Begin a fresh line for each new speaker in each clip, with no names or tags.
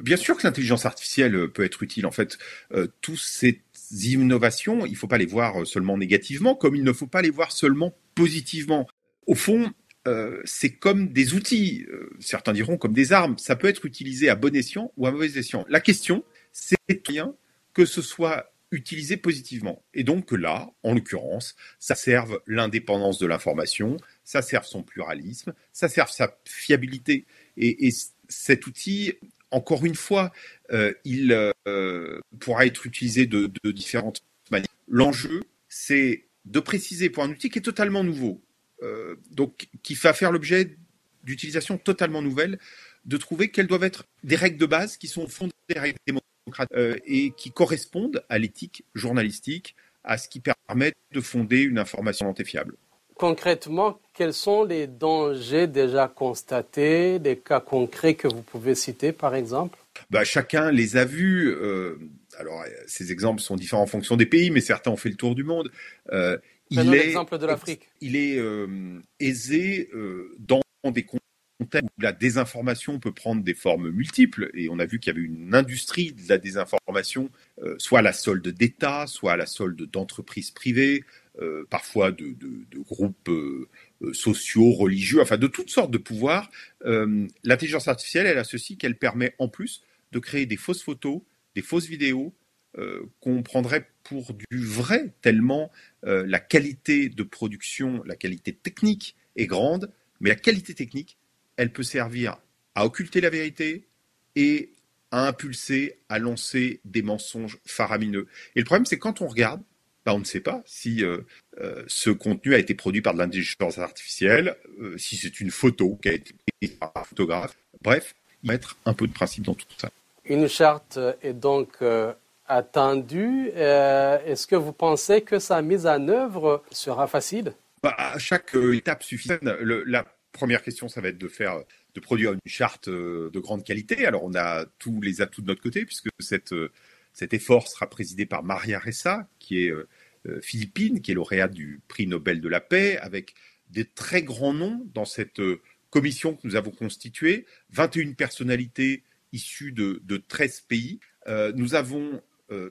Bien sûr que l'intelligence artificielle peut être utile. En fait, euh, tous ces innovations, il ne faut pas les voir seulement négativement, comme il ne faut pas les voir seulement positivement. Au fond, euh, c'est comme des outils, euh, certains diront comme des armes. Ça peut être utilisé à bon escient ou à mauvais escient. La question, c'est bien que ce soit utilisé positivement. Et donc là, en l'occurrence, ça serve l'indépendance de l'information, ça serve son pluralisme, ça serve sa fiabilité. Et cet outil, encore une fois, euh, il euh, pourra être utilisé de, différentes manières. L'enjeu, c'est de préciser pour un outil qui est totalement nouveau, euh, donc qui va faire l'objet d'utilisation totalement nouvelle, de trouver quelles doivent être des règles de base qui sont fondées des règles démocratiques et qui correspondent à l'éthique journalistique, à ce qui permet de fonder une information fiable.
Concrètement, quels sont les dangers déjà constatés, des cas concrets que vous pouvez citer par exemple?
Bah, Chacun les a vus. Euh, alors, ces exemples sont différents en fonction des pays, mais certains ont fait le tour du monde.
Euh, il est, l'exemple de l'Afrique.
Il est euh, aisé euh, dans des contextes où la désinformation peut prendre des formes multiples, et on a vu qu'il y avait une industrie de la désinformation, euh, soit à la solde d'États, soit à la solde d'entreprises privées, euh, parfois de, groupes euh, euh, sociaux, religieux, enfin de toutes sortes de pouvoirs. L'intelligence artificielle, elle a ceci qu'elle permet en plus de créer des fausses photos, des fausses vidéos qu'on prendrait pour du vrai, tellement la qualité de production, la qualité technique est grande, mais la qualité technique, elle peut servir à occulter la vérité et à impulser, à lancer des mensonges faramineux. Et le problème, c'est quand on regarde, bah, on ne sait pas si euh, euh, ce contenu a été produit par de l'intelligence artificielle, euh, si c'est une photo qui a été prise par un photographe. Bref, mettre un peu de principe dans tout ça.
Une charte est donc attendue. Est-ce que vous pensez que sa mise en œuvre sera facile?
Bah, À chaque étape suffisante, la première question, ça va être de faire de produire une charte de grande qualité. Alors on a tous les atouts de notre côté puisque cette cet effort sera présidé par Maria Ressa, qui est euh, euh, philippine, qui est lauréate du prix Nobel de la paix, avec des très grands noms dans cette euh, commission que nous avons constituée, 21 personnalités issues de, de 13 pays. nous avons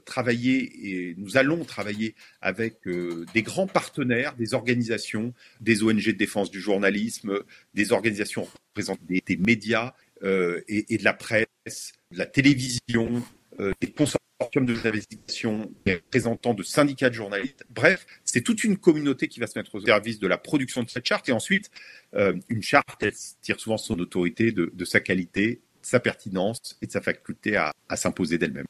travaillé et nous allons travailler avec des grands partenaires, des organisations, des ONG de défense du journalisme, des organisations représentant des, médias et, de la presse, de la télévision, des de investigation, des représentants de syndicats de journalistes. Bref, c'est toute une communauté qui va se mettre au service de la production de cette charte. Et ensuite, euh, une charte, elle tire souvent son autorité de, sa qualité, de sa pertinence et de sa faculté à, à s'imposer d'elle-même.